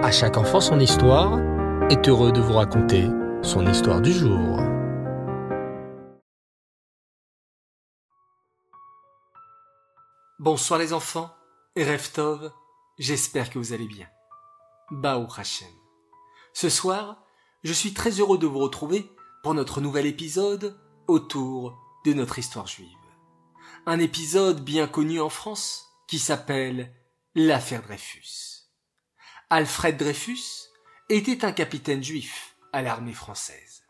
À chaque enfant son histoire est heureux de vous raconter son histoire du jour. Bonsoir les enfants, Reftov, j'espère que vous allez bien. Bao Hashem. Ce soir, je suis très heureux de vous retrouver pour notre nouvel épisode autour de notre histoire juive. Un épisode bien connu en France qui s'appelle l'affaire Dreyfus. Alfred Dreyfus était un capitaine juif à l'armée française.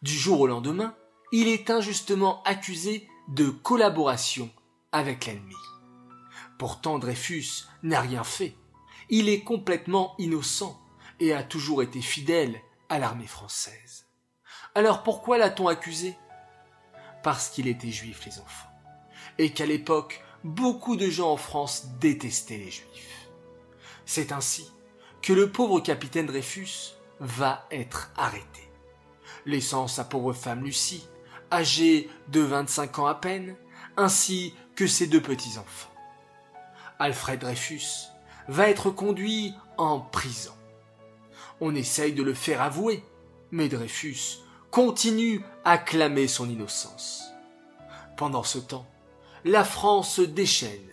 Du jour au lendemain, il est injustement accusé de collaboration avec l'ennemi. Pourtant Dreyfus n'a rien fait. Il est complètement innocent et a toujours été fidèle à l'armée française. Alors pourquoi l'a-t-on accusé? Parce qu'il était juif les enfants. Et qu'à l'époque, beaucoup de gens en France détestaient les juifs. C'est ainsi que le pauvre capitaine Dreyfus va être arrêté, laissant sa pauvre femme Lucie, âgée de 25 ans à peine, ainsi que ses deux petits-enfants. Alfred Dreyfus va être conduit en prison. On essaye de le faire avouer, mais Dreyfus continue à clamer son innocence. Pendant ce temps, la France se déchaîne.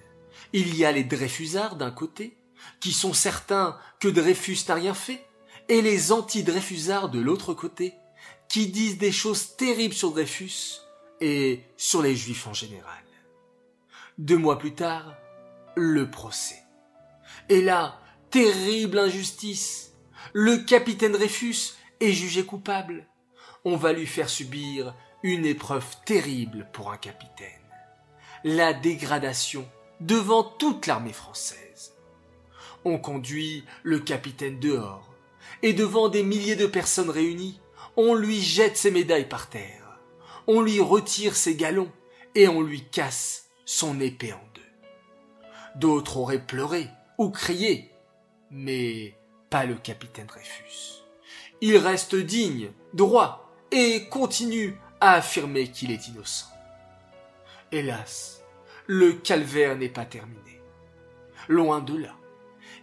Il y a les Dreyfusards d'un côté qui sont certains que Dreyfus n'a rien fait, et les anti-Dreyfusards de l'autre côté, qui disent des choses terribles sur Dreyfus et sur les Juifs en général. Deux mois plus tard, le procès. Et là, terrible injustice. Le capitaine Dreyfus est jugé coupable. On va lui faire subir une épreuve terrible pour un capitaine. La dégradation devant toute l'armée française. On conduit le capitaine dehors, et devant des milliers de personnes réunies, on lui jette ses médailles par terre, on lui retire ses galons, et on lui casse son épée en deux. D'autres auraient pleuré ou crié, mais pas le capitaine Dreyfus. Il reste digne, droit, et continue à affirmer qu'il est innocent. Hélas, le calvaire n'est pas terminé. Loin de là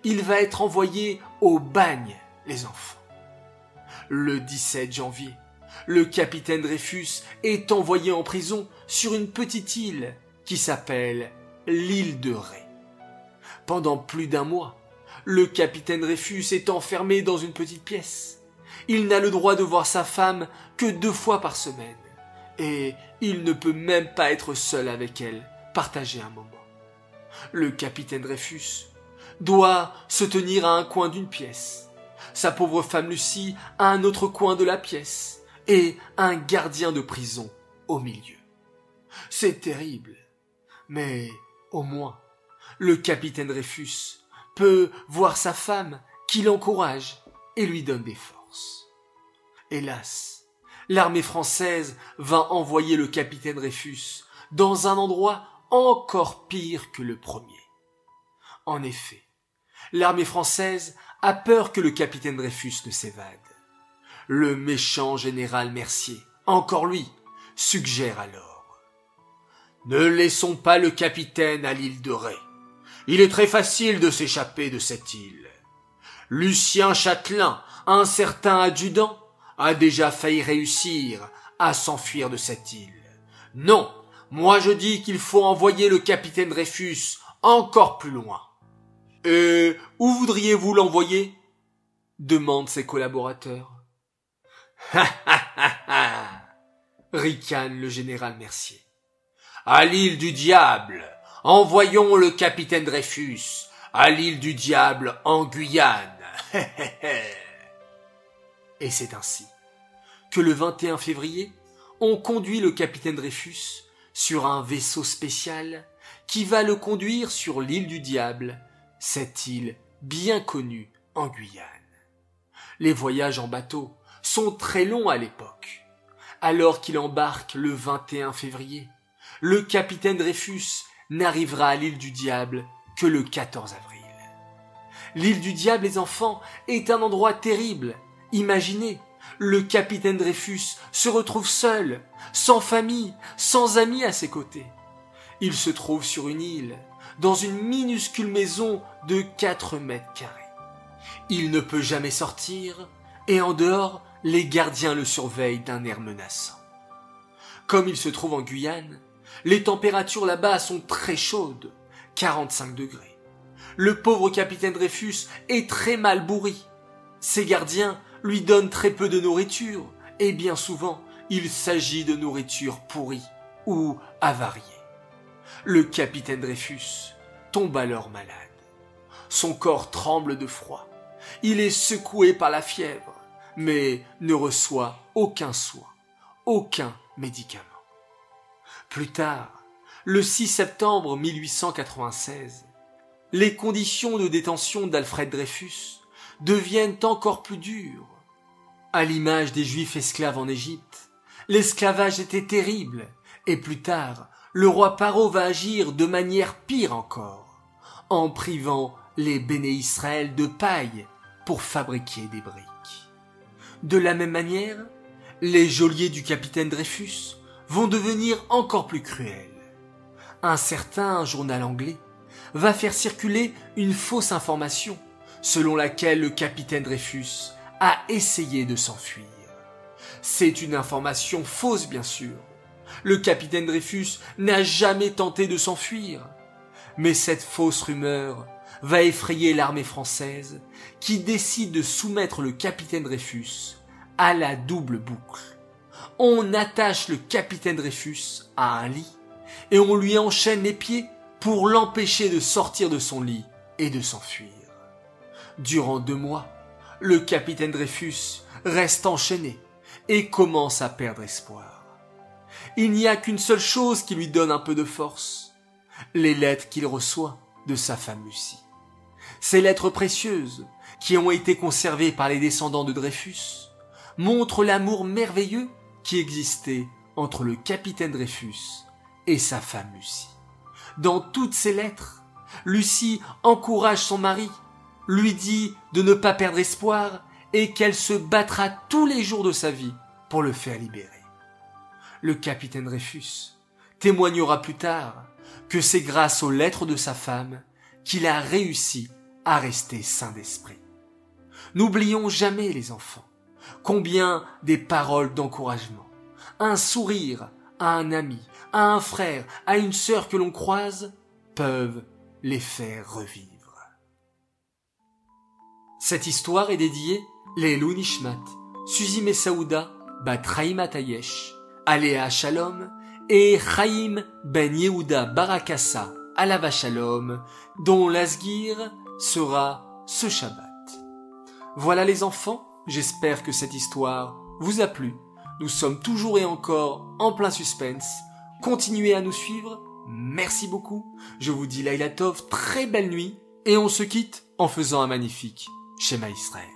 il va être envoyé au bagne, les enfants. Le 17 janvier, le capitaine Dreyfus est envoyé en prison sur une petite île qui s'appelle l'île de Ré. Pendant plus d'un mois, le capitaine Dreyfus est enfermé dans une petite pièce. Il n'a le droit de voir sa femme que deux fois par semaine, et il ne peut même pas être seul avec elle, partager un moment. Le capitaine Dreyfus doit se tenir à un coin d'une pièce, sa pauvre femme Lucie à un autre coin de la pièce, et un gardien de prison au milieu. C'est terrible, mais au moins le capitaine Dreyfus peut voir sa femme qui l'encourage et lui donne des forces. Hélas, l'armée française va envoyer le capitaine Dreyfus dans un endroit encore pire que le premier. En effet, l'armée française a peur que le capitaine Dreyfus ne s'évade. Le méchant général Mercier, encore lui, suggère alors Ne laissons pas le capitaine à l'île de Ré. Il est très facile de s'échapper de cette île. Lucien Châtelain, un certain adjudant, a déjà failli réussir à s'enfuir de cette île. Non, moi je dis qu'il faut envoyer le capitaine Dreyfus encore plus loin. Et où voudriez-vous l'envoyer? demandent ses collaborateurs. Ha ha ha ha ricane le général Mercier. À l'île du diable, envoyons le capitaine Dreyfus à l'île du diable en Guyane. Et c'est ainsi que le 21 février, on conduit le capitaine Dreyfus sur un vaisseau spécial qui va le conduire sur l'île du diable cette île bien connue en Guyane. Les voyages en bateau sont très longs à l'époque. Alors qu'il embarque le 21 février, le capitaine Dreyfus n'arrivera à l'île du diable que le 14 avril. L'île du diable, les enfants, est un endroit terrible. Imaginez, le capitaine Dreyfus se retrouve seul, sans famille, sans amis à ses côtés. Il se trouve sur une île, dans une minuscule maison de 4 mètres carrés. Il ne peut jamais sortir, et en dehors, les gardiens le surveillent d'un air menaçant. Comme il se trouve en Guyane, les températures là-bas sont très chaudes, 45 degrés. Le pauvre capitaine Dreyfus est très mal bourri. Ses gardiens lui donnent très peu de nourriture, et bien souvent, il s'agit de nourriture pourrie ou avariée. Le capitaine Dreyfus tombe alors malade. Son corps tremble de froid. Il est secoué par la fièvre, mais ne reçoit aucun soin, aucun médicament. Plus tard, le 6 septembre 1896, les conditions de détention d'Alfred Dreyfus deviennent encore plus dures. À l'image des Juifs esclaves en Égypte, l'esclavage était terrible, et plus tard, le roi Paro va agir de manière pire encore, en privant les béné Israël de paille pour fabriquer des briques. De la même manière, les geôliers du capitaine Dreyfus vont devenir encore plus cruels. Un certain journal anglais va faire circuler une fausse information selon laquelle le capitaine Dreyfus a essayé de s'enfuir. C'est une information fausse, bien sûr. Le capitaine Dreyfus n'a jamais tenté de s'enfuir. Mais cette fausse rumeur va effrayer l'armée française qui décide de soumettre le capitaine Dreyfus à la double boucle. On attache le capitaine Dreyfus à un lit et on lui enchaîne les pieds pour l'empêcher de sortir de son lit et de s'enfuir. Durant deux mois, le capitaine Dreyfus reste enchaîné et commence à perdre espoir. Il n'y a qu'une seule chose qui lui donne un peu de force, les lettres qu'il reçoit de sa femme Lucie. Ces lettres précieuses, qui ont été conservées par les descendants de Dreyfus, montrent l'amour merveilleux qui existait entre le capitaine Dreyfus et sa femme Lucie. Dans toutes ces lettres, Lucie encourage son mari, lui dit de ne pas perdre espoir et qu'elle se battra tous les jours de sa vie pour le faire libérer. Le capitaine Dreyfus témoignera plus tard que c'est grâce aux lettres de sa femme qu'il a réussi à rester sain d'esprit. N'oublions jamais les enfants combien des paroles d'encouragement, un sourire à un ami, à un frère, à une sœur que l'on croise peuvent les faire revivre. Cette histoire est dédiée les Nishmat, Suzy Messaouda, Bat Tayesh, Aléa Shalom et Chaim Ben Yehuda Barakassa Alava Shalom, dont l'Asgir sera ce Shabbat. Voilà les enfants, j'espère que cette histoire vous a plu. Nous sommes toujours et encore en plein suspense. Continuez à nous suivre. Merci beaucoup. Je vous dis Laila Tov, très belle nuit. Et on se quitte en faisant un magnifique schéma Israël.